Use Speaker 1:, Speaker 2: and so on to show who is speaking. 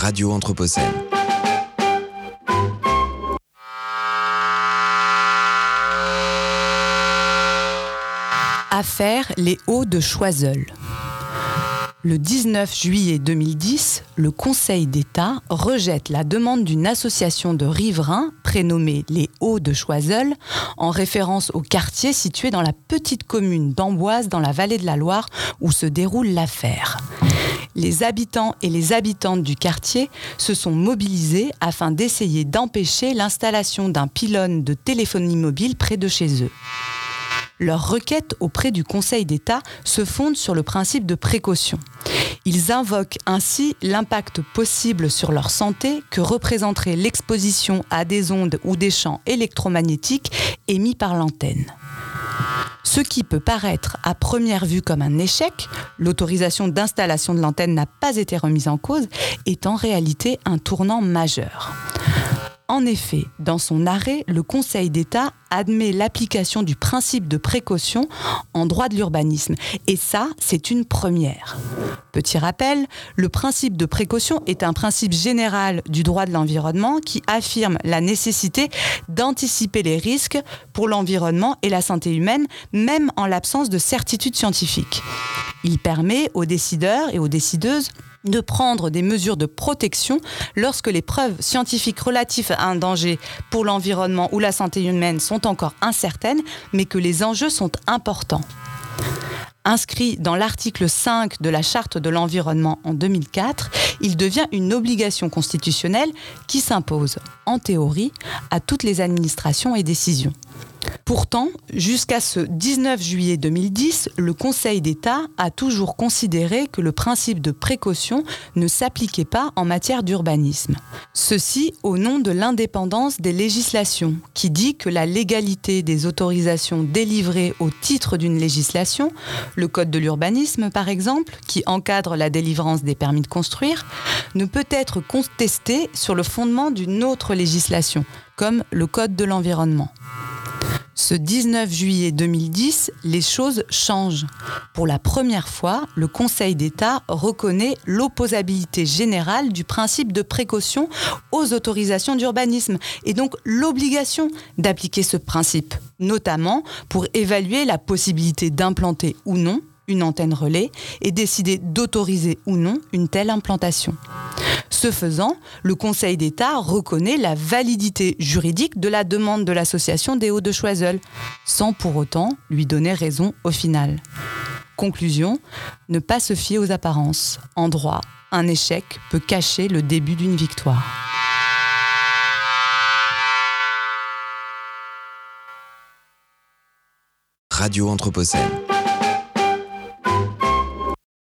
Speaker 1: Radio Anthropocène.
Speaker 2: Affaire Les Hauts de Choiseul. Le 19 juillet 2010, le Conseil d'État rejette la demande d'une association de riverains prénommée les Hauts de Choiseul, en référence au quartier situé dans la petite commune d'Amboise dans la vallée de la Loire où se déroule l'affaire. Les habitants et les habitantes du quartier se sont mobilisés afin d'essayer d'empêcher l'installation d'un pylône de téléphonie mobile près de chez eux. Leur requête auprès du Conseil d'État se fonde sur le principe de précaution. Ils invoquent ainsi l'impact possible sur leur santé que représenterait l'exposition à des ondes ou des champs électromagnétiques émis par l'antenne. Ce qui peut paraître à première vue comme un échec, l'autorisation d'installation de l'antenne n'a pas été remise en cause, est en réalité un tournant majeur. En effet, dans son arrêt, le Conseil d'État admet l'application du principe de précaution en droit de l'urbanisme. Et ça, c'est une première. Petit rappel, le principe de précaution est un principe général du droit de l'environnement qui affirme la nécessité d'anticiper les risques pour l'environnement et la santé humaine, même en l'absence de certitude scientifique. Il permet aux décideurs et aux décideuses de prendre des mesures de protection lorsque les preuves scientifiques relatives à un danger pour l'environnement ou la santé humaine sont encore incertaines, mais que les enjeux sont importants. Inscrit dans l'article 5 de la Charte de l'environnement en 2004, il devient une obligation constitutionnelle qui s'impose, en théorie, à toutes les administrations et décisions. Pourtant, jusqu'à ce 19 juillet 2010, le Conseil d'État a toujours considéré que le principe de précaution ne s'appliquait pas en matière d'urbanisme. Ceci au nom de l'indépendance des législations, qui dit que la légalité des autorisations délivrées au titre d'une législation, le Code de l'urbanisme par exemple, qui encadre la délivrance des permis de construire, ne peut être contestée sur le fondement d'une autre législation, comme le Code de l'environnement. Ce 19 juillet 2010, les choses changent. Pour la première fois, le Conseil d'État reconnaît l'opposabilité générale du principe de précaution aux autorisations d'urbanisme et donc l'obligation d'appliquer ce principe, notamment pour évaluer la possibilité d'implanter ou non une antenne relais et décider d'autoriser ou non une telle implantation. Ce faisant, le Conseil d'État reconnaît la validité juridique de la demande de l'association des Hauts de Choiseul, sans pour autant lui donner raison au final. Conclusion, ne pas se fier aux apparences. En droit, un échec peut cacher le début d'une victoire.
Speaker 1: Radio Anthropocène.